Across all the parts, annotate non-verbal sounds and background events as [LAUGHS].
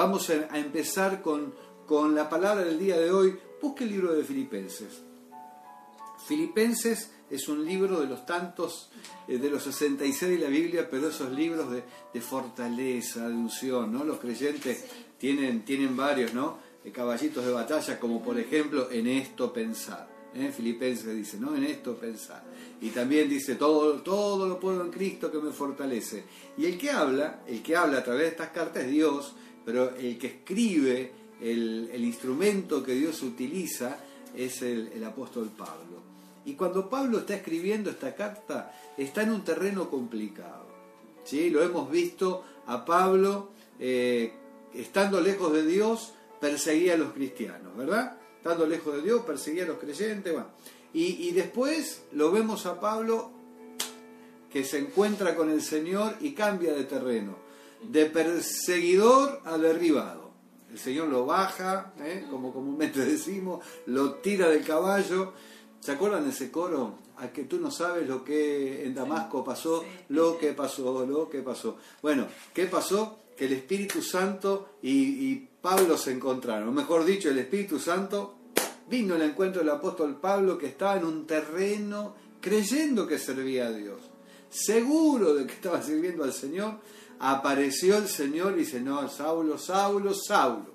vamos a, empezar con, con la palabra del día de hoy. Busque el libro de Filipenses. Filipenses es un libro de los tantos, eh, de los 66 de la Biblia, pero esos libros de, fortaleza, de unción, ¿no? Los creyentes tienen, tienen varios, ¿no? De caballitos de batalla, como por ejemplo, en esto pensar. ¿eh? Filipenses dice, ¿no? En esto pensar. Y también dice, todo, todo lo puedo en Cristo que me fortalece. Y el que habla, el que habla a través de estas cartas es Dios, pero el que escribe, el, instrumento que Dios utiliza, es el, apóstol Pablo. Y cuando Pablo está escribiendo esta carta, está en un terreno complicado. ¿sí? Lo hemos visto a Pablo, eh, estando lejos de Dios, perseguía a los cristianos, ¿verdad? Estando lejos de Dios, perseguía a los creyentes. Y después lo vemos a Pablo que se encuentra con el Señor y cambia de terreno, de perseguidor a derribado. El Señor lo baja, ¿eh? como comúnmente [LAUGHS] decimos, lo tira del caballo ¿Se acuerdan de ese coro? A que tú no sabes lo que en Damasco pasó, lo que pasó, lo que pasó. Bueno, ¿qué pasó? Que el Espíritu Santo y, Pablo se encontraron. O mejor dicho, el Espíritu Santo vino al encuentro del apóstol Pablo que estaba en un terreno creyendo que servía a Dios. Seguro de que estaba sirviendo al Señor, apareció el Señor y dice, no, Saulo, Saulo, Saulo.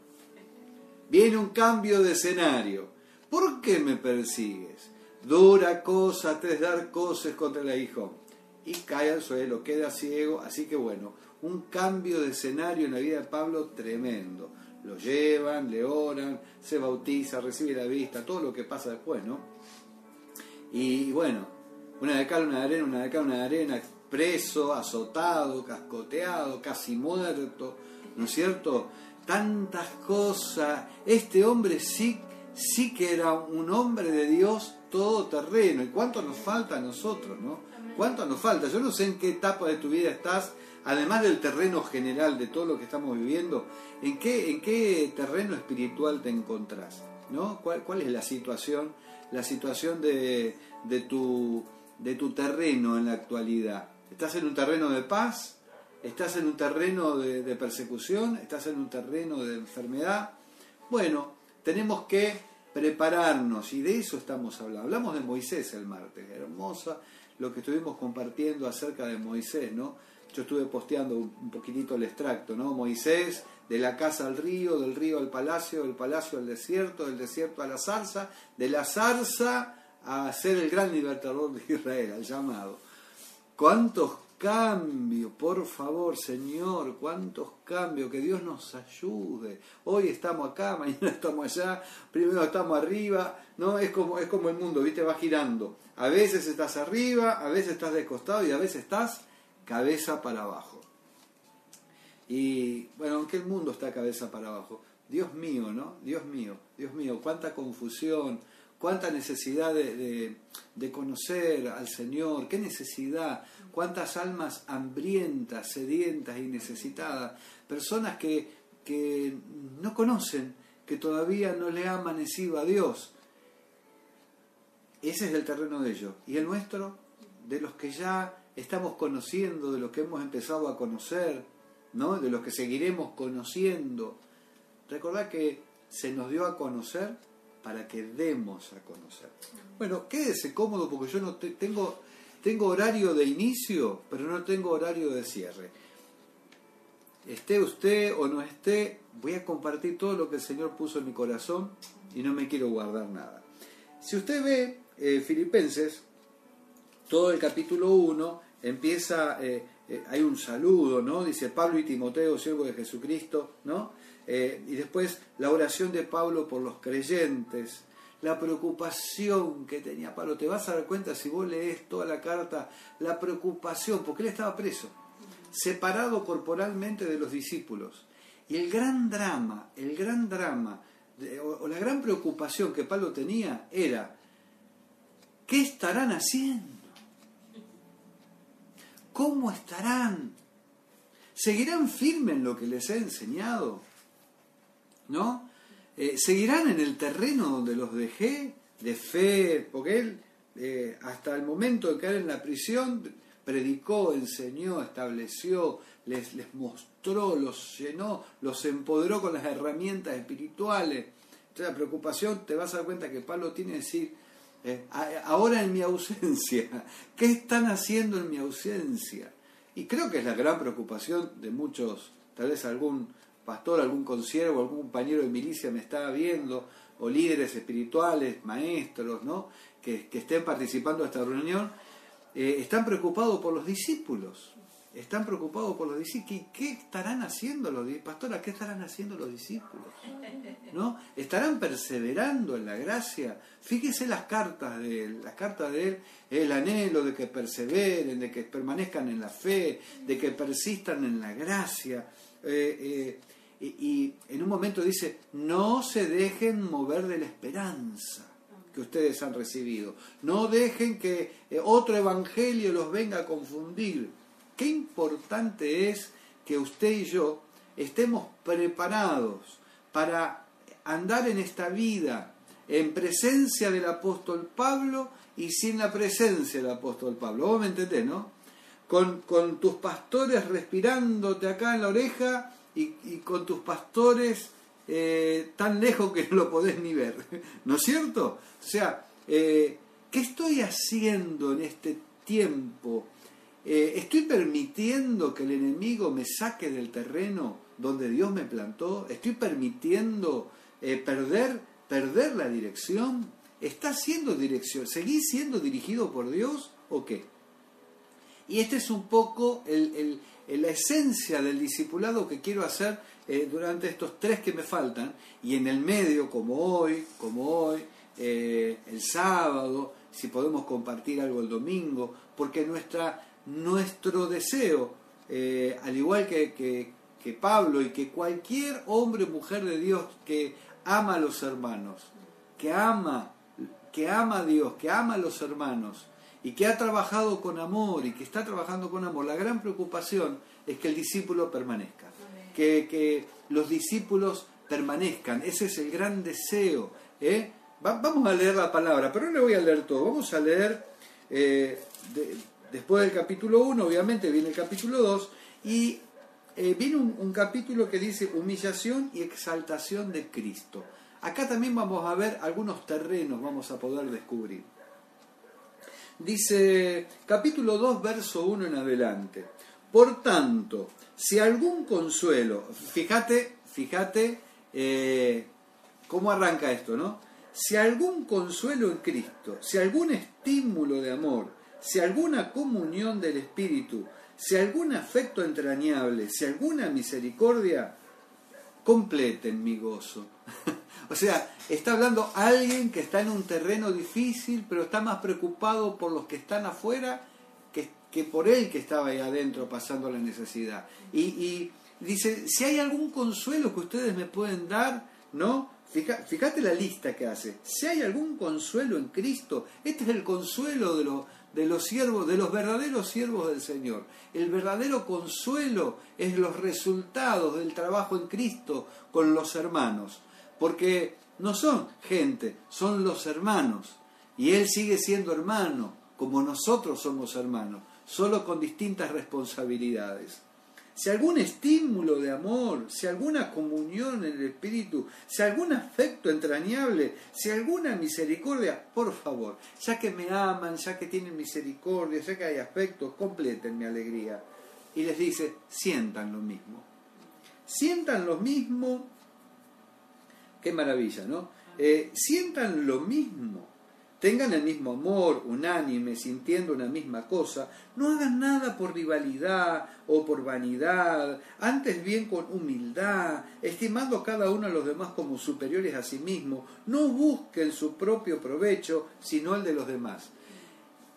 Viene un cambio de escenario. ¿Por qué me persigues? Dura cosa te dar cosas contra el hijo. Y cae al suelo, queda ciego. Así que bueno, un cambio de escenario en la vida de Pablo tremendo. Lo llevan, le oran, se bautiza, recibe la vista, todo lo que pasa después, ¿no? Y bueno, una de cal, una de arena, una de cal, una de arena, preso, azotado, cascoteado, casi muerto, ¿no es cierto? Tantas cosas. Este hombre sí, sí que era un hombre de Dios todo terreno. ¿Y cuánto nos falta a nosotros, no? ¿Cuánto nos falta? Yo no sé en qué etapa de tu vida estás, además del terreno general de todo lo que estamos viviendo, ¿en qué, en qué terreno espiritual te encontrás? ¿no? ¿Cuál, ¿Cuál es la situación, la situación de, de, tu, de tu terreno en la actualidad? ¿Estás en un terreno de paz? ¿Estás en un terreno de, persecución? ¿Estás en un terreno de enfermedad? Bueno, tenemos que prepararnos, y de eso estamos hablando. Hablamos de Moisés el martes, hermosa lo que estuvimos compartiendo acerca de Moisés, ¿no? Yo estuve posteando un poquitito el extracto, ¿no? Moisés, de la casa al río, del río al palacio, del palacio al desierto, del desierto a la zarza, de la zarza a ser el gran libertador de Israel, al llamado. ¿Cuántos cambio, por favor, Señor, cuántos cambios, que Dios nos ayude. Hoy estamos acá, [LAUGHS] mañana estamos allá, primero estamos arriba, ¿no? Es como, es como el mundo, ¿viste? Va girando. A veces estás arriba, a veces estás de costado y a veces estás cabeza para abajo. Y bueno, aunque el mundo está cabeza para abajo, Dios mío, ¿no? Dios mío, Dios mío, cuánta confusión, cuánta necesidad de, conocer al Señor, qué necesidad, cuántas almas hambrientas, sedientas y necesitadas, personas que, que no conocen, que todavía no le ha amanecido a Dios. Ese es el terreno de ellos. ¿Y el nuestro? De los que ya estamos conociendo, de los que hemos empezado a conocer, ¿no? de los que seguiremos conociendo. Recordad que se nos dio a conocer para que demos a conocer. Bueno, quédese cómodo porque yo no tengo, tengo horario de inicio, pero no tengo horario de cierre. Esté usted o no esté, voy a compartir todo lo que el Señor puso en mi corazón y no me quiero guardar nada. Si usted ve eh, Filipenses, todo el capítulo 1 empieza, eh, eh, hay un saludo, ¿no? Dice Pablo y Timoteo, siervo de Jesucristo, ¿no? Eh, y después la oración de Pablo por los creyentes, la preocupación que tenía Pablo. Te vas a dar cuenta si vos lees toda la carta, la preocupación, porque él estaba preso, separado corporalmente de los discípulos. Y el gran drama, el gran drama, o la gran preocupación que Pablo tenía era, ¿qué estarán haciendo? ¿Cómo estarán? ¿Seguirán firmes en lo que les he enseñado? ¿No? Eh, seguirán en el terreno donde los dejé, de fe, porque él, eh, hasta el momento de caer en la prisión, predicó, enseñó, estableció, les, les mostró, los llenó, los empoderó con las herramientas espirituales. Entonces la preocupación, te vas a dar cuenta que Pablo tiene que decir, eh, ahora en mi ausencia, [LAUGHS] ¿qué están haciendo en mi ausencia? Y creo que es la gran preocupación de muchos, tal vez algún pastor, algún consiervo, algún compañero de milicia me está viendo, o líderes espirituales, maestros, ¿no? que, estén participando de esta reunión, eh, están preocupados por los discípulos. Están preocupados por los discípulos. ¿Qué, estarán haciendo los discípulos? Pastora, ¿qué estarán haciendo los discípulos? ¿No? ¿Estarán perseverando en la gracia? Fíjese las cartas de él. Las cartas de él el anhelo de que perseveren, de que permanezcan en la fe, de que persistan en la gracia. Eh, eh, y, en un momento dice, no se dejen mover de la esperanza que ustedes han recibido. No dejen que eh, otro evangelio los venga a confundir. Qué importante es que usted y yo estemos preparados para andar en esta vida en presencia del apóstol Pablo y sin la presencia del apóstol Pablo. Vos me ¿no? Con, con tus pastores respirándote acá en la oreja y, con tus pastores eh, tan lejos que no lo podés ni ver, ¿no es cierto? O sea, eh, ¿qué estoy haciendo en este tiempo? Eh, ¿Estoy permitiendo que el enemigo me saque del terreno donde Dios me plantó? ¿Estoy permitiendo perder, perder la dirección? ¿Está siendo dirección? ¿Seguís siendo dirigido por Dios o qué? Y este es un poco el la esencia del discipulado que quiero hacer eh, durante estos tres que me faltan. Y en el medio, como hoy, como hoy, eh, el sábado, si podemos compartir algo el domingo, porque nuestra, nuestro deseo, eh, al igual que, que, que Pablo y que cualquier hombre o mujer de Dios que ama a los hermanos, que ama, que ama a Dios, que ama a los hermanos, y que ha trabajado con amor y que está trabajando con amor, la gran preocupación es que el discípulo permanezca, que, los discípulos permanezcan, ese es el gran deseo. ¿eh? vamos a leer la palabra, pero no le voy a leer todo, vamos a leer eh, después del capítulo 1, obviamente viene el capítulo 2, y eh, viene un capítulo que dice humillación y exaltación de Cristo. Acá también vamos a ver algunos terrenos, vamos a poder descubrir. Dice capítulo 2, verso 1 en adelante. Por tanto, si algún consuelo, fíjate, fíjate eh, cómo arranca esto, ¿no? Si algún consuelo en Cristo, si algún estímulo de amor, si alguna comunión del Espíritu, si algún afecto entrañable, si alguna misericordia, completen mi gozo. [LAUGHS] O sea, está hablando alguien que está en un terreno difícil, pero está más preocupado por los que están afuera que, que por él que estaba ahí adentro pasando la necesidad. Y, dice, si hay algún consuelo que ustedes me pueden dar, ¿no? fíjate la lista que hace. Si hay algún consuelo en Cristo, este es el consuelo de, los de los siervos, de los verdaderos siervos del Señor. El verdadero consuelo es los resultados del trabajo en Cristo con los hermanos porque no son gente, son los hermanos. Y Él sigue siendo hermano, como nosotros somos hermanos, solo con distintas responsabilidades. Si algún estímulo de amor, si alguna comunión en el Espíritu, si algún afecto entrañable, si alguna misericordia, por favor, ya que me aman, ya que tienen misericordia, ya que hay afecto, completen mi alegría. Y les dice, sientan lo mismo. Sientan lo mismo Qué maravilla, ¿no? Eh, sientan lo mismo, tengan el mismo amor, unánime, sintiendo una misma cosa, no hagan nada por rivalidad o por vanidad, antes bien con humildad, estimando cada uno a los demás como superiores a sí mismo, no busquen su propio provecho, sino el de los demás.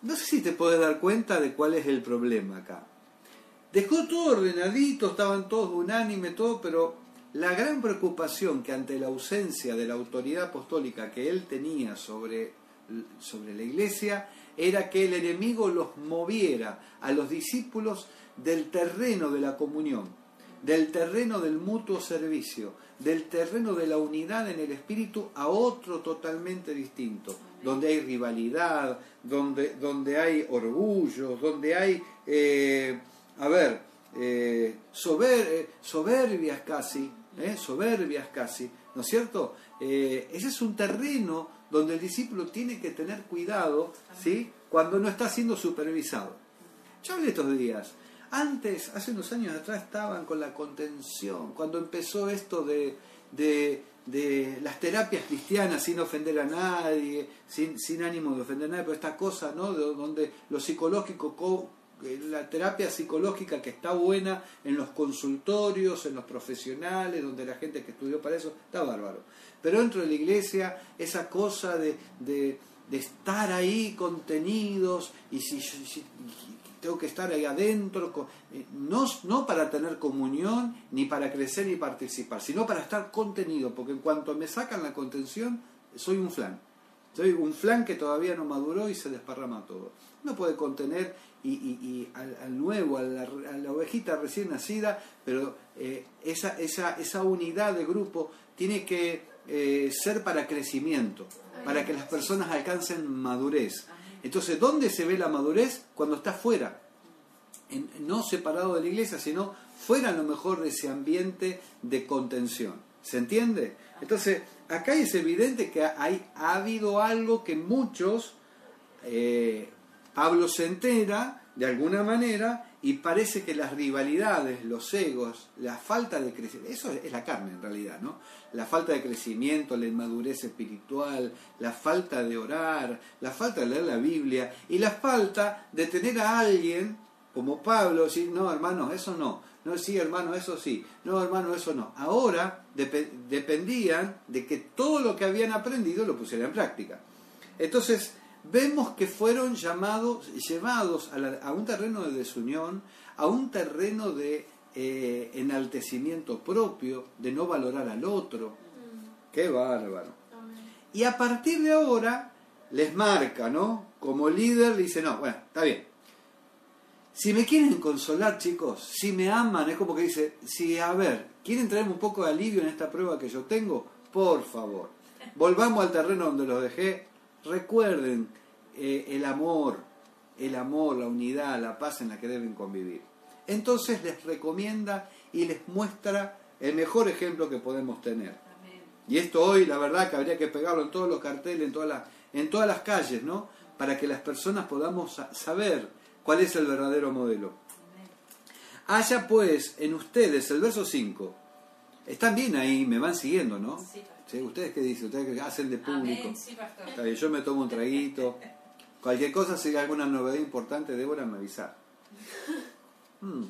No sé si te puedes dar cuenta de cuál es el problema acá. Dejó todo ordenadito, estaban todos unánimes, todo, pero la gran preocupación que ante la ausencia de la autoridad apostólica que él tenía sobre, sobre la iglesia era que el enemigo los moviera a los discípulos del terreno de la comunión, del terreno del mutuo servicio, del terreno de la unidad en el espíritu a otro totalmente distinto, donde hay rivalidad, donde, donde hay orgullo, donde hay, eh, a ver, eh, sober- soberbias casi, ¿eh? soberbias casi, ¿no es cierto? Eh, ese es un terreno donde el discípulo tiene que tener cuidado, ¿sí? Cuando no está siendo supervisado. Yo hablé estos días. Antes, hace unos años atrás, estaban con la contención. Cuando empezó esto de, de, de las terapias cristianas sin ofender a nadie, sin, sin ánimo de ofender a nadie, pero esta cosa, ¿no? De, donde lo psicológico, co- la terapia psicológica que está buena en los consultorios, en los profesionales, donde la gente que estudió para eso, está bárbaro. Pero dentro de la iglesia, esa cosa de, de, estar ahí contenidos y si, si- tengo que estar ahí adentro, eh, no, no para tener comunión, ni para crecer ni participar, sino para estar contenido, porque en cuanto me sacan la contención, soy un flan. Soy un flan que todavía no maduró y se desparrama todo. No puede contener y, al, nuevo, a la, ovejita recién nacida, pero eh, esa, esa, esa unidad de grupo tiene que eh, ser para crecimiento, para que las personas alcancen madurez. Entonces, ¿dónde se ve la madurez? Cuando está fuera, no separado de la iglesia, sino fuera a lo mejor de ese ambiente de contención. ¿Se entiende? Entonces, acá es evidente que hay, ha habido algo que muchos, eh, Pablo se entera de alguna manera y parece que las rivalidades, los egos, la falta de crecimiento, eso es la carne en realidad, ¿no? La falta de crecimiento, la inmadurez espiritual, la falta de orar, la falta de leer la Biblia y la falta de tener a alguien como Pablo, decir, no hermanos, eso no, no, sí hermano, eso sí, no hermano, eso no. Ahora depe- dependían de que todo lo que habían aprendido lo pusieran en práctica. Entonces, vemos que fueron llamados, llevados a, la- a un terreno de desunión, a un terreno de eh, enaltecimiento propio, de no valorar al otro. Qué bárbaro. Y a partir de ahora les marca, ¿no? Como líder dice, no, bueno, está bien. Si me quieren consolar, chicos, si me aman, es como que dice, si, a ver, quieren traerme un poco de alivio en esta prueba que yo tengo, por favor, [LAUGHS] volvamos al terreno donde los dejé, recuerden eh, el amor, el amor, la unidad, la paz en la que deben convivir. Entonces les recomienda y les muestra el mejor ejemplo que podemos tener. Y esto hoy, la verdad, que habría que pegarlo en todos los carteles, en todas las, en todas las calles, ¿no? Para que las personas podamos sa- saber cuál es el verdadero modelo. Haya pues en ustedes, el verso 5, están bien ahí, me van siguiendo, ¿no? Sí. Sí, ¿Ustedes qué dicen? ¿Ustedes qué hacen de público? Amén, sí, pastor. Está bien, yo me tomo un traguito. Cualquier cosa, si hay alguna novedad importante, Débora me avisar. Mm.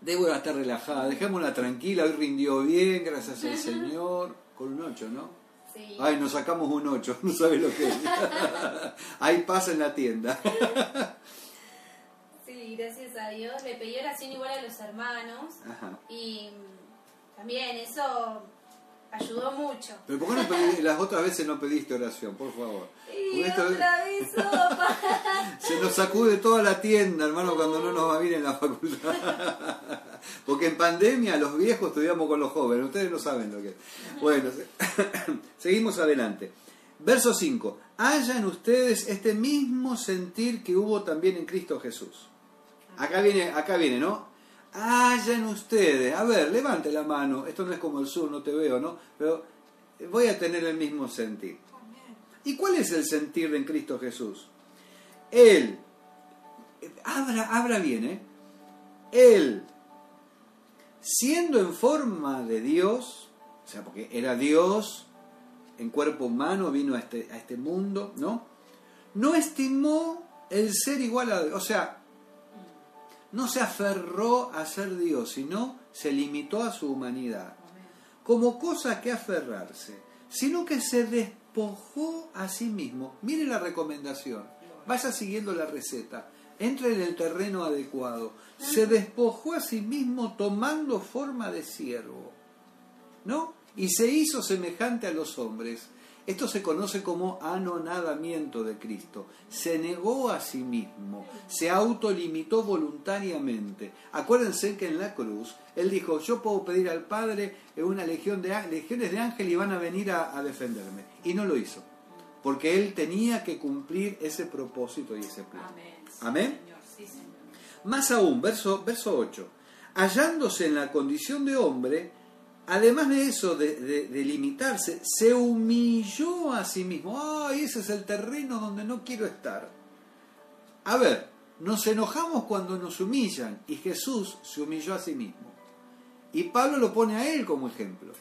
Débora está relajada, dejémosla tranquila, hoy rindió bien, gracias al [LAUGHS] Señor. Con un 8, ¿no? Sí. Ay, nos sacamos un 8, [LAUGHS] no sabes lo que es. [LAUGHS] Hay paz en la tienda. Sí, gracias a Dios. Le pedí oración igual a los hermanos Ajá. y también eso ayudó mucho. Pero ¿por qué no pedí- las otras veces no pediste oración, por favor? Y Porque esta vez- otra vez sopa. [LAUGHS] Se nos sacude toda la tienda, hermano, cuando no nos va bien en la facultad. [LAUGHS] Porque en pandemia los viejos estudiamos con los jóvenes, ustedes no saben lo que es. Bueno, se- [COUGHS] seguimos adelante. Verso 5. Haya en ustedes este mismo sentir que hubo también en Cristo Jesús. Acá viene, acá viene, ¿no? Haya en ustedes. A ver, levante la mano. Esto no es como el sur, no te veo, ¿no? Pero voy a tener el mismo sentir. ¿Y cuál es el sentir en Cristo Jesús? Él, abra, abra bien, ¿eh? Él, siendo en forma de Dios, o sea, porque era Dios en cuerpo humano, vino a este, a este mundo, ¿no? No estimó el ser igual a Dios, o sea, no se aferró a ser Dios, sino se limitó a su humanidad como cosa que aferrarse, sino que se despojó a sí mismo. Mire la recomendación, vaya siguiendo la receta, entre en el terreno adecuado. Se despojó a sí mismo tomando forma de siervo, ¿no? Y se hizo semejante a los hombres. Esto se conoce como anonadamiento de Cristo. Se negó a sí mismo, se autolimitó voluntariamente. Acuérdense que en la cruz Él dijo, yo puedo pedir al Padre una legión de, legiones de ángeles y van a venir a, a defenderme. Y no lo hizo. porque él tenía que cumplir ese propósito y ese plan. Amén. Sí, Amén. Señor. Sí, Señor. Más aún, verso, verso 8, hallándose en la condición de hombre, además de eso, de, de- de limitarse, se humilló a sí mismo. ¡Ay, ese es el terreno donde no quiero estar! A ver, nos enojamos cuando nos humillan y Jesús se humilló a sí mismo. Y Pablo lo pone a él como ejemplo.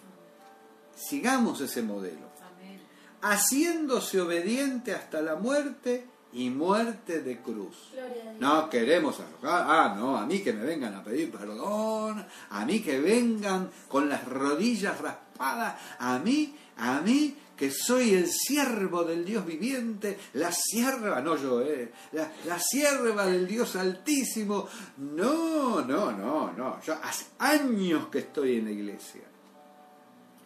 Sigamos ese modelo. Amén. Haciéndose obediente hasta la muerte y muerte de cruz. No queremos arrojar, ah, no, a mí que me vengan a pedir perdón, a mí que vengan con las rodillas raspadas, a mí, a mí que soy el siervo del Dios viviente, la sierva, no yo, eh, la, la sierva del Dios altísimo. No, no, no, no, yo hace años que estoy en la iglesia.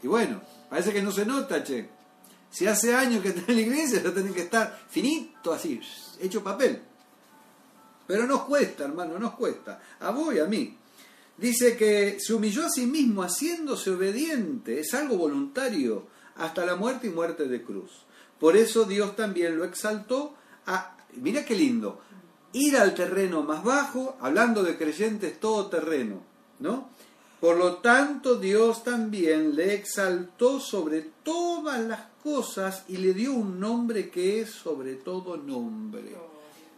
Y bueno, parece que no se nota, che. Si hace años que está en la iglesia, ya tienen que estar finito, así, hecho papel. Pero nos cuesta, hermano, nos cuesta. A vos y a mí. Dice que se humilló a sí mismo haciéndose obediente, es algo voluntario, hasta la muerte y muerte de cruz. Por eso Dios también lo exaltó a, mira qué lindo, ir al terreno más bajo, hablando de creyentes todo terreno, ¿no? Por lo tanto, Dios también le exaltó sobre todas las cosas y le dio un nombre que es sobre todo nombre.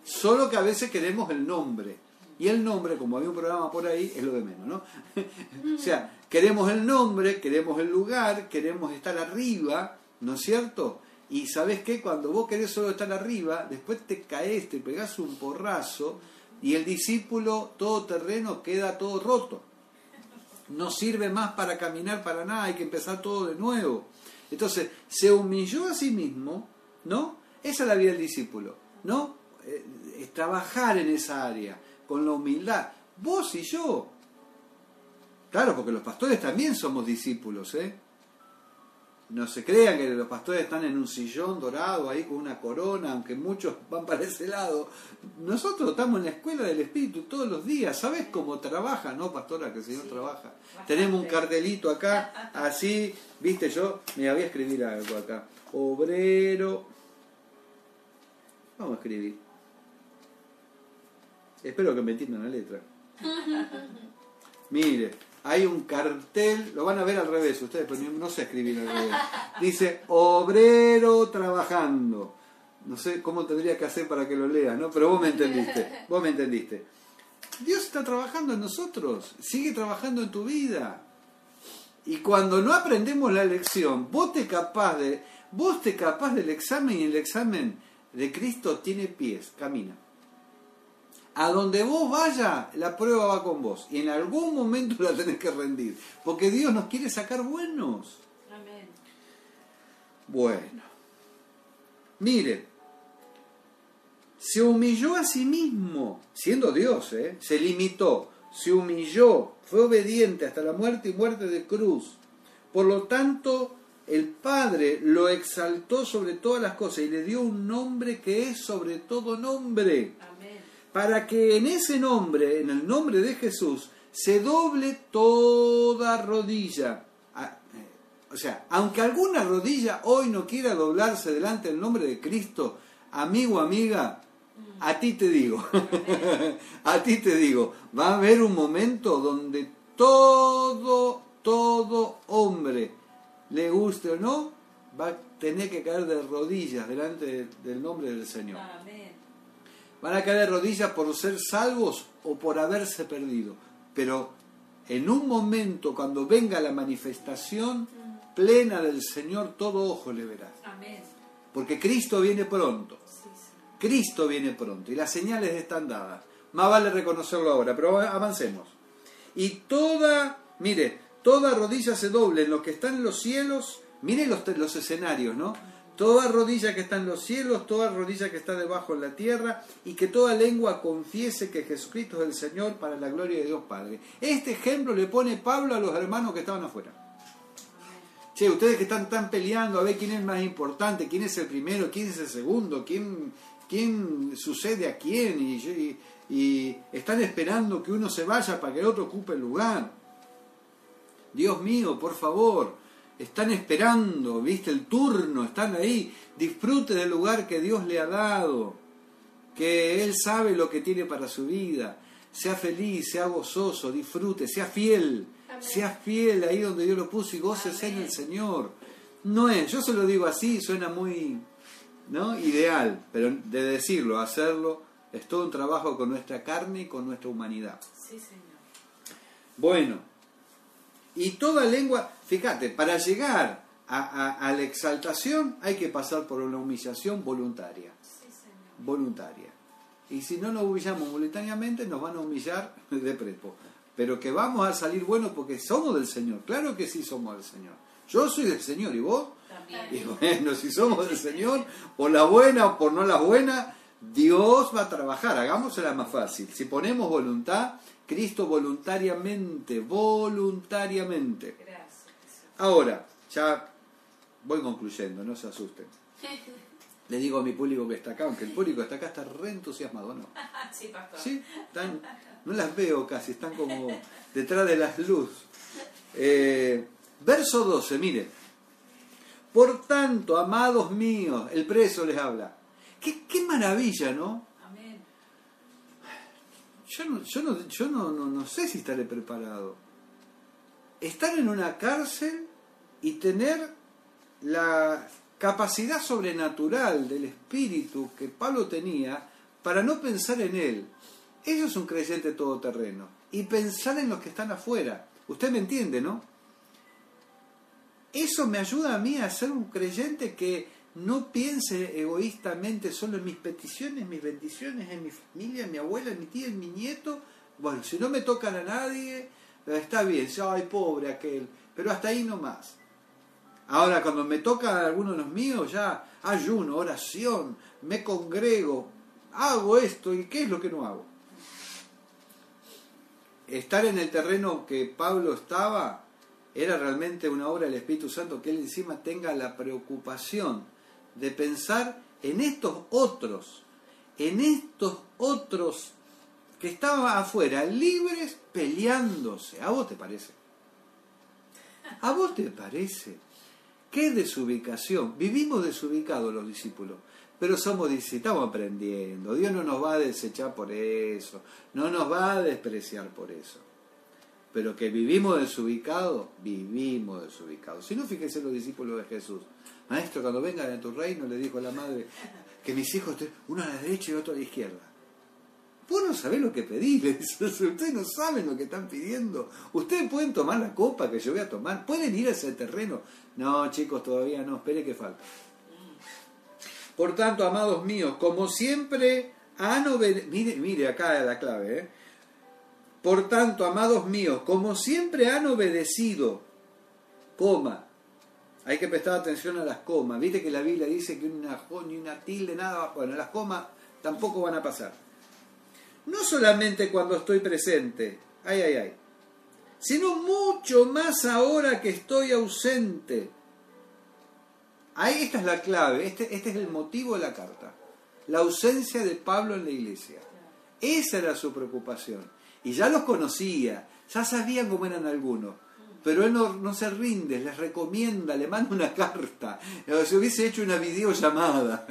Solo que a veces queremos el nombre. Y el nombre, como había un programa por ahí, es lo de menos, ¿no? [LAUGHS] o sea, queremos el nombre, queremos el lugar, queremos estar arriba, ¿no es cierto? Y sabes qué, cuando vos querés solo estar arriba, después te caes, te pegás un porrazo y el discípulo todoterreno queda todo roto. No sirve más para caminar para nada, hay que empezar todo de nuevo. Entonces, se humilló a sí mismo, ¿no? Esa es la vida del discípulo, ¿no? Eh, es trabajar en esa área, con la humildad. Vos y yo. Claro, porque los pastores también somos discípulos, ¿eh? No se crean que los pastores están en un sillón dorado ahí con una corona, aunque muchos van para ese lado. Nosotros estamos en la escuela del Espíritu todos los días. ¿Sabes cómo trabaja? No, pastora, que el Señor Sí, trabaja. bastante. Tenemos un cartelito acá, así, viste, yo me voy a escribir algo acá. Obrero. Vamos a escribir. Espero que me entiendan la letra. [LAUGHS] Mire, hay un cartel, lo van a ver al revés ustedes, pero no sé escribir al revés. Dice obrero trabajando. No sé cómo tendría que hacer para que lo leas, ¿no? Pero vos me entendiste, vos me entendiste. Dios está trabajando en nosotros, sigue trabajando en tu vida. Y cuando no aprendemos la lección, vos te capaz de, vos te capaz del examen y el examen de Cristo tiene pies, camina. A donde vos vayas, la prueba va con vos. Y en algún momento la tenés que rendir. Porque Dios nos quiere sacar buenos. Amén. Bueno. Mire. Se humilló a sí mismo, siendo Dios, ¿eh? se limitó, se humilló, fue obediente hasta la muerte y muerte de cruz. Por lo tanto, el Padre lo exaltó sobre todas las cosas y le dio un nombre que es sobre todo nombre Amén. Para que en ese nombre, en el nombre de Jesús, se doble toda rodilla. Ah, eh, O sea, aunque alguna rodilla hoy no quiera doblarse delante del nombre de Cristo, amigo, amiga, a ti te digo, [LAUGHS] a ti te digo, va a haber un momento donde todo, todo hombre, le guste o no, va a tener que caer de rodillas delante de- del nombre del Señor. Amén. Van a caer de rodillas por ser salvos o por haberse perdido. Pero en un momento, cuando venga la manifestación plena del Señor, todo ojo le verá. Amén. Porque Cristo viene pronto. Sí, sí. Cristo viene pronto y las señales están dadas. Más vale reconocerlo ahora, pero avancemos. Y toda, mire, toda rodilla se doble en lo que está en los cielos. Mire los, los escenarios, ¿no? Toda rodilla que está en los cielos, toda rodilla que está debajo en la tierra, y que toda lengua confiese que Jesucristo es el Señor para la gloria de Dios Padre. Este ejemplo le pone Pablo a los hermanos que estaban afuera. Che, ustedes que están tan peleando a ver quién es más importante, quién es el primero, quién es el segundo, quién, quién sucede a quién, y, y- y están esperando que uno se vaya para que el otro ocupe el lugar. Dios mío, por favor, están esperando, viste el turno, están ahí, disfrute del lugar que Dios le ha dado, que Él sabe lo que tiene para su vida, sea feliz, sea gozoso, disfrute, sea fiel, sea fiel ahí donde Dios lo puso y gócese en el Señor. No es, yo se lo digo así, suena muy ¿no? ideal, pero de decirlo, hacerlo, es todo un trabajo con nuestra carne y con nuestra humanidad. Sí, Señor. Bueno, y toda lengua, fíjate, para llegar a, la exaltación hay que pasar por una humillación voluntaria. Sí, Señor. Voluntaria. Y si no nos humillamos voluntariamente, nos van a humillar de prepo. Pero que vamos a salir buenos porque somos del Señor. Claro que sí somos del Señor. Yo soy del Señor y vos. También. Y bueno, si somos del Señor, por la buena o por no la buena, Dios va a trabajar. Hagámosela más fácil. Si ponemos voluntad, Cristo voluntariamente, voluntariamente. Gracias. Ahora, ya voy concluyendo, no se asusten. [LAUGHS] Le digo a mi público que está acá, aunque el público que está acá está re entusiasmado, ¿no? [LAUGHS] Sí, pastor. Sí, están, no las veo casi, están como detrás de las luces. Eh, verso 12, mire. Por tanto, amados míos, el preso les habla. Qué, qué maravilla, ¿no? Amén. Yo, no, yo, no, yo no, no, no sé si estaré preparado. Estar en una cárcel y tener la capacidad sobrenatural del espíritu que Pablo tenía para no pensar en él. Eso es un creyente todoterreno. Y pensar en los que están afuera. Usted me entiende, ¿no? Eso me ayuda a mí a ser un creyente que no piense egoístamente solo en mis peticiones, mis bendiciones, en mi familia, en mi abuela, en mi tía, en mi nieto. Bueno, si no me tocan a nadie, está bien, ay, pobre aquel, pero hasta ahí no más. Ahora, cuando me toca alguno de los míos, ya ayuno, oración, me congrego, hago esto, ¿y qué es lo que no hago? Estar en el terreno que Pablo estaba era realmente una obra del Espíritu Santo que él encima tenga la preocupación de pensar en estos otros, en estos otros que estaban afuera, libres, peleándose. ¿A vos te parece? ¿A vos te parece? ¿Qué desubicación? Vivimos desubicados los discípulos, pero somos estamos aprendiendo. Dios no nos va a desechar por eso, no nos va a despreciar por eso. Pero que vivimos desubicados, vivimos desubicados. Si no, fíjese los discípulos de Jesús. Maestro, cuando vengan a tu reino, le dijo la madre, que mis hijos, uno a la derecha y otro a la izquierda. Vos no sabés lo que dice, [LAUGHS] ustedes no saben lo que están pidiendo. Ustedes pueden tomar la copa que yo voy a tomar, pueden ir a ese terreno. No, chicos, todavía no, espere que falta. Por tanto, amados míos, como siempre han obedecido, mire, mire acá la clave, ¿eh? Por tanto, amados míos, como siempre han obedecido, coma, hay que prestar atención a las comas. Viste que la Biblia dice que una ni una tilde, nada, bueno, las comas tampoco van a pasar. No solamente cuando estoy presente, ay, ay, ay, sino mucho más ahora que estoy ausente. Ahí esta es la clave, este, este es el motivo de la carta. La ausencia de Pablo en la iglesia. Esa era su preocupación. Y ya los conocía, ya sabían cómo eran algunos. Pero él no, no se rinde, les recomienda, le manda una [LAUGHS] carta. Si hubiese hecho una videollamada,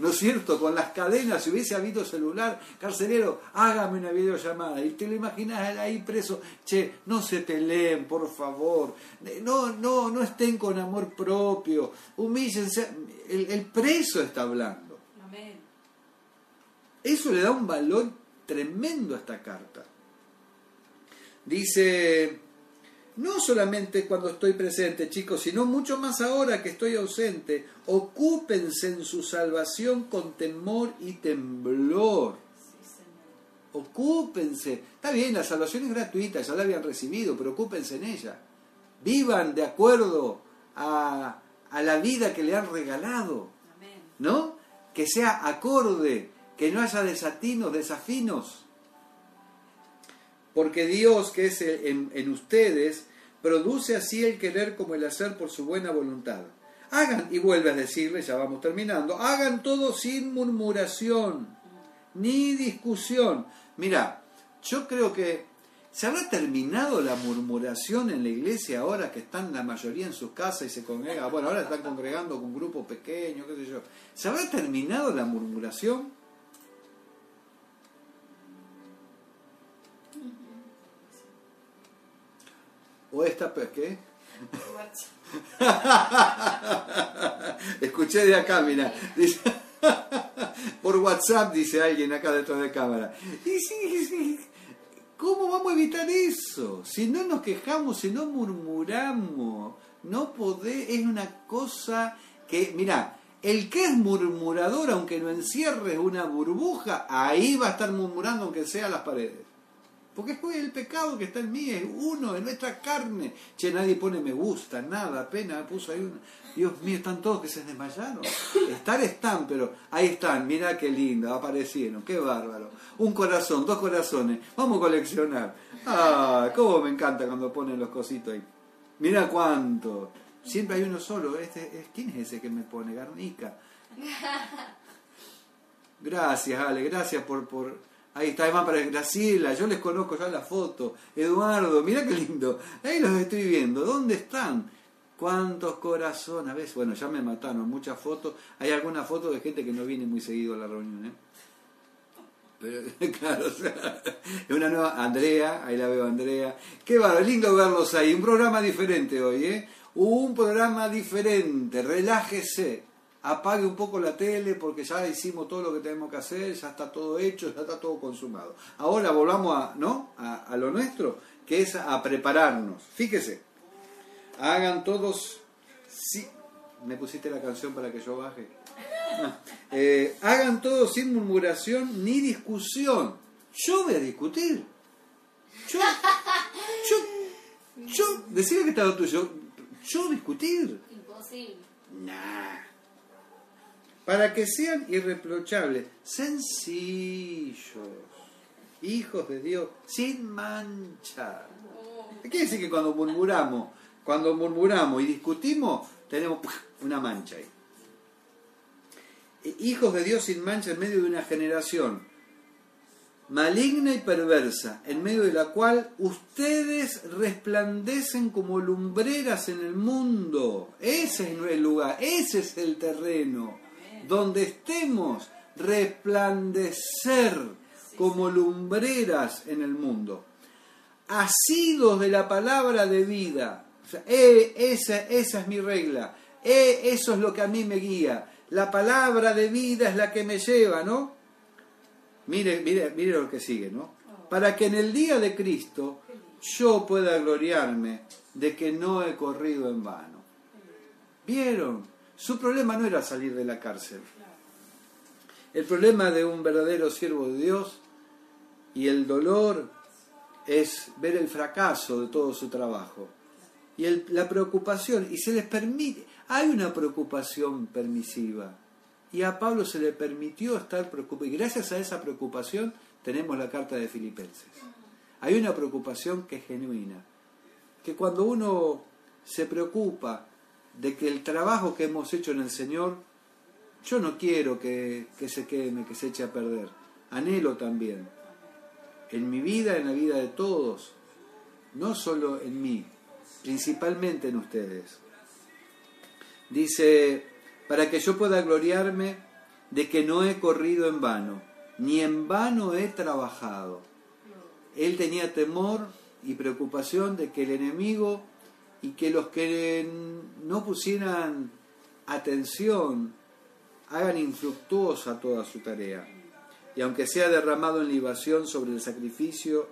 ¿no es cierto? Con las cadenas, si hubiese habido celular, carcelero, hágame una videollamada. Y te lo imaginas ahí preso, che, no se peleen, por favor. No, no, no estén con amor propio. Humíllense. El, el preso está hablando. Amén. Eso le da un valor tremendo a esta carta. Dice, no solamente cuando estoy presente, chicos, sino mucho más ahora que estoy ausente, ocúpense en su salvación con temor y temblor. Ocúpense. Está bien, la salvación es gratuita, ya la habían recibido, pero ocúpense en ella. Vivan de acuerdo a, a la vida que le han regalado. ¿no? Que sea acorde, que no haya desatinos, desafinos. Porque Dios, que es en, en ustedes, produce así el querer como el hacer por su buena voluntad. Hagan, y vuelve a decirle, ya vamos terminando, hagan todo sin murmuración, ni discusión. Mira, yo creo que ¿Se habrá terminado la murmuración en la iglesia ahora que están la mayoría en sus casas y se congregan? Bueno, ahora están congregando con grupos pequeños, qué sé yo. ¿Se habrá terminado la murmuración? ¿O esta, pues, qué? [LAUGHS] Escuché de acá, mira. [LAUGHS] Por WhatsApp, dice alguien acá detrás de cámara. Y sí, sí, ¿Cómo vamos a evitar eso? Si no nos quejamos, si no murmuramos, no podés, es una cosa que, mira, el que es murmurador, aunque no encierres una burbuja, ahí va a estar murmurando aunque sea las paredes. Porque es el pecado que está en mí, es uno, en nuestra carne. Che, nadie pone me gusta, nada, apenas puso ahí una... Dios mío, están todos que se desmayaron. Estar están, pero ahí están, mira qué lindo, aparecieron, qué bárbaro. Un corazón, dos corazones, vamos a coleccionar. Ah, cómo me encanta cuando ponen los cositos ahí. Mira cuánto. Siempre hay uno solo. Este, ¿Quién es ese que me pone? Garnica. [LAUGHS] Gracias, Ale, gracias por, por, Ahí está, además para Graciela, yo les conozco ya la foto. Eduardo, mira qué lindo. Ahí los estoy viendo. ¿Dónde están? ¿Cuántos corazones? ¿Ves? Bueno, ya me mataron muchas fotos. Hay algunas fotos de gente que no viene muy seguido a la reunión, ¿eh? Pero, [LAUGHS] claro, o sea, una nueva. Andrea, ahí la veo, Andrea. Qué bárbaro, lindo verlos ahí. Un programa diferente hoy, ¿eh? Un programa diferente. Relájese apague un poco la tele porque ya hicimos todo lo que tenemos que hacer, ya está todo hecho, ya está todo consumado. Ahora volvamos a, ¿no? a, lo nuestro, que es a prepararnos. Fíjese, hagan todos... Sí, me pusiste la canción para que yo baje. Eh, hagan todos sin murmuración ni discusión. Yo voy a discutir. Yo, yo, yo, decime que estaba tuyo. Yo discutir. Imposible. Nah para que sean irreprochables, sencillos, hijos de Dios, sin mancha. ¿Qué quiere decir que cuando murmuramos, cuando murmuramos y discutimos, tenemos una mancha ahí? Hijos de Dios sin mancha en medio de una generación maligna y perversa, en medio de la cual ustedes resplandecen como lumbreras en el mundo. Ese es el lugar, ese es el terreno donde estemos, resplandecer como lumbreras en el mundo. Asidos de la palabra de vida. Eh, esa, es mi regla. Eh, eso es lo que a mí me guía. La palabra de vida es la que me lleva, ¿no? Mire, mire, mire lo que sigue, ¿no? Para que en el día de Cristo yo pueda gloriarme de que no he corrido en vano. ¿Vieron? Su problema no era salir de la cárcel. El problema de un verdadero siervo de Dios y el dolor es ver el fracaso de todo su trabajo. Y la preocupación, y se les permite, hay una preocupación permisiva. Y a Pablo se le permitió estar preocupado. Y gracias a esa preocupación tenemos la carta de Filipenses. Hay una preocupación que es genuina. Que cuando uno se preocupa de que el trabajo que hemos hecho en el Señor, yo no quiero que, se queme, que se eche a perder. Anhelo también, en mi vida, en la vida de todos, no solo en mí, principalmente en ustedes. Dice, para que yo pueda gloriarme de que no he corrido en vano, ni en vano he trabajado. Él tenía temor y preocupación de que el enemigo y que los que no pusieran atención hagan infructuosa toda su tarea. Y aunque sea derramado en libación sobre el sacrificio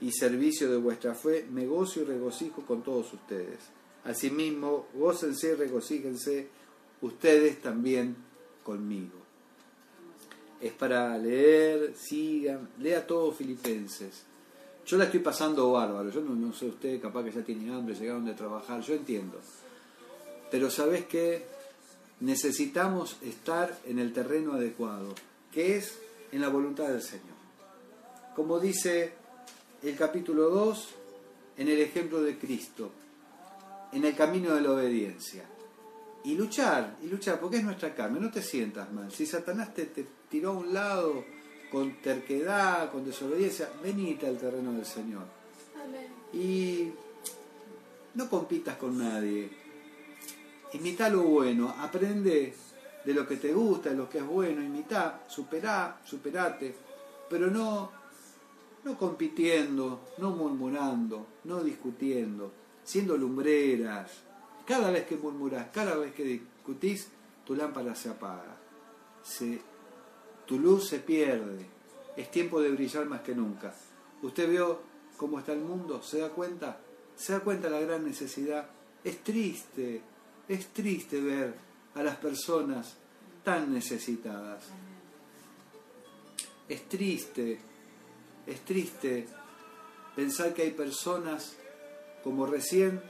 y servicio de vuestra fe, me y regocijo con todos ustedes. Asimismo, gócense y regocíjense ustedes también conmigo. Es para leer, sigan, lea todo Filipenses yo la estoy pasando bárbaro, yo no, sé usted, capaz que ya tiene hambre, llegaron de trabajar, yo entiendo. Pero sabes qué, necesitamos estar en el terreno adecuado, que es en la voluntad del Señor. Como dice el capítulo 2, en el ejemplo de Cristo, en el camino de la obediencia. Y luchar, y luchar, porque es nuestra carne, no te sientas mal. Si Satanás te, te tiró a un lado, con terquedad, con desobediencia, venite al terreno del Señor. Amén. Y no compitas con nadie. Imita lo bueno, aprende de lo que te gusta, de lo que es bueno, imita, superá, superate, pero no, no compitiendo, no murmurando, no discutiendo, siendo lumbreras. Cada vez que murmurás, cada vez que discutís, tu lámpara se apaga, se, tu luz se pierde, es tiempo de brillar más que nunca. ¿Usted vio cómo está el mundo? ¿Se da cuenta? ¿Se da cuenta la gran necesidad? Es triste, es triste ver a las personas tan necesitadas. Es triste, es triste pensar que hay personas como recién,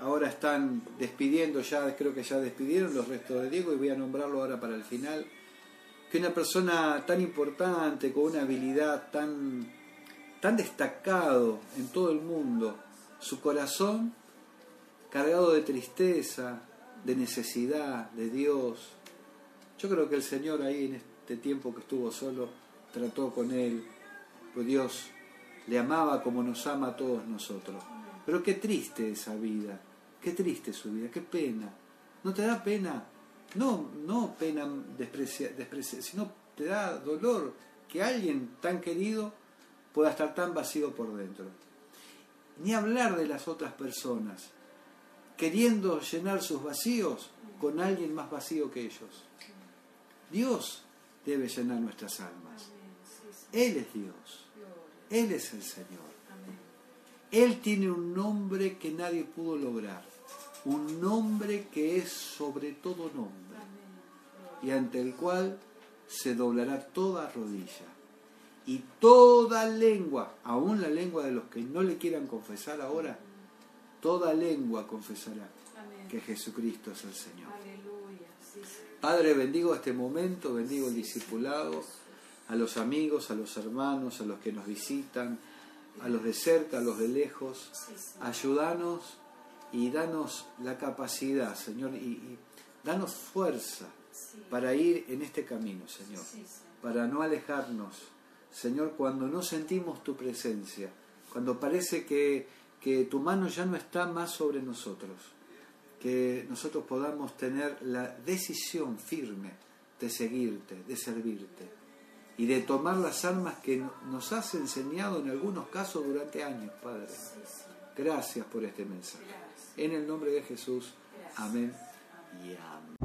ahora están despidiendo, ya creo que ya despidieron los restos de Diego y voy a nombrarlo ahora para el final, que una persona tan importante, con una habilidad tan, tan destacado en todo el mundo, su corazón cargado de tristeza, de necesidad, de Dios. Yo creo que el Señor ahí en este tiempo que estuvo solo trató con él, pues Dios le amaba como nos ama a todos nosotros. Pero qué triste esa vida, qué triste su vida, qué pena. ¿No te da pena? No, no pena desprecia, desprecia, sino te da dolor que alguien tan querido pueda estar tan vacío por dentro. Ni hablar de las otras personas, queriendo llenar sus vacíos con alguien más vacío que ellos. Dios debe llenar nuestras almas. Él es Dios. Él es el Señor. Él tiene un nombre que nadie pudo lograr. Un nombre que es sobre todo nombre. Y ante el cual se doblará toda rodilla. Y toda lengua, aún la lengua de los que no le quieran confesar ahora, toda lengua confesará que Jesucristo es el Señor. Aleluya. Sí, sí. Padre, bendigo este momento, bendigo el discipulado, a los amigos, a los hermanos, a los que nos visitan, a los de cerca, a los de lejos. Ayúdanos y danos la capacidad, Señor, y, y danos fuerza Sí. para ir en este camino, Señor, Sí, sí. para no alejarnos, Señor, cuando no sentimos tu presencia, cuando parece que, que tu mano ya no está más sobre nosotros, que nosotros podamos tener la decisión firme de seguirte, de servirte y de tomar las armas que no- nos has enseñado en algunos casos durante años, Padre. Gracias por este mensaje. En el nombre de Jesús, amén y amén.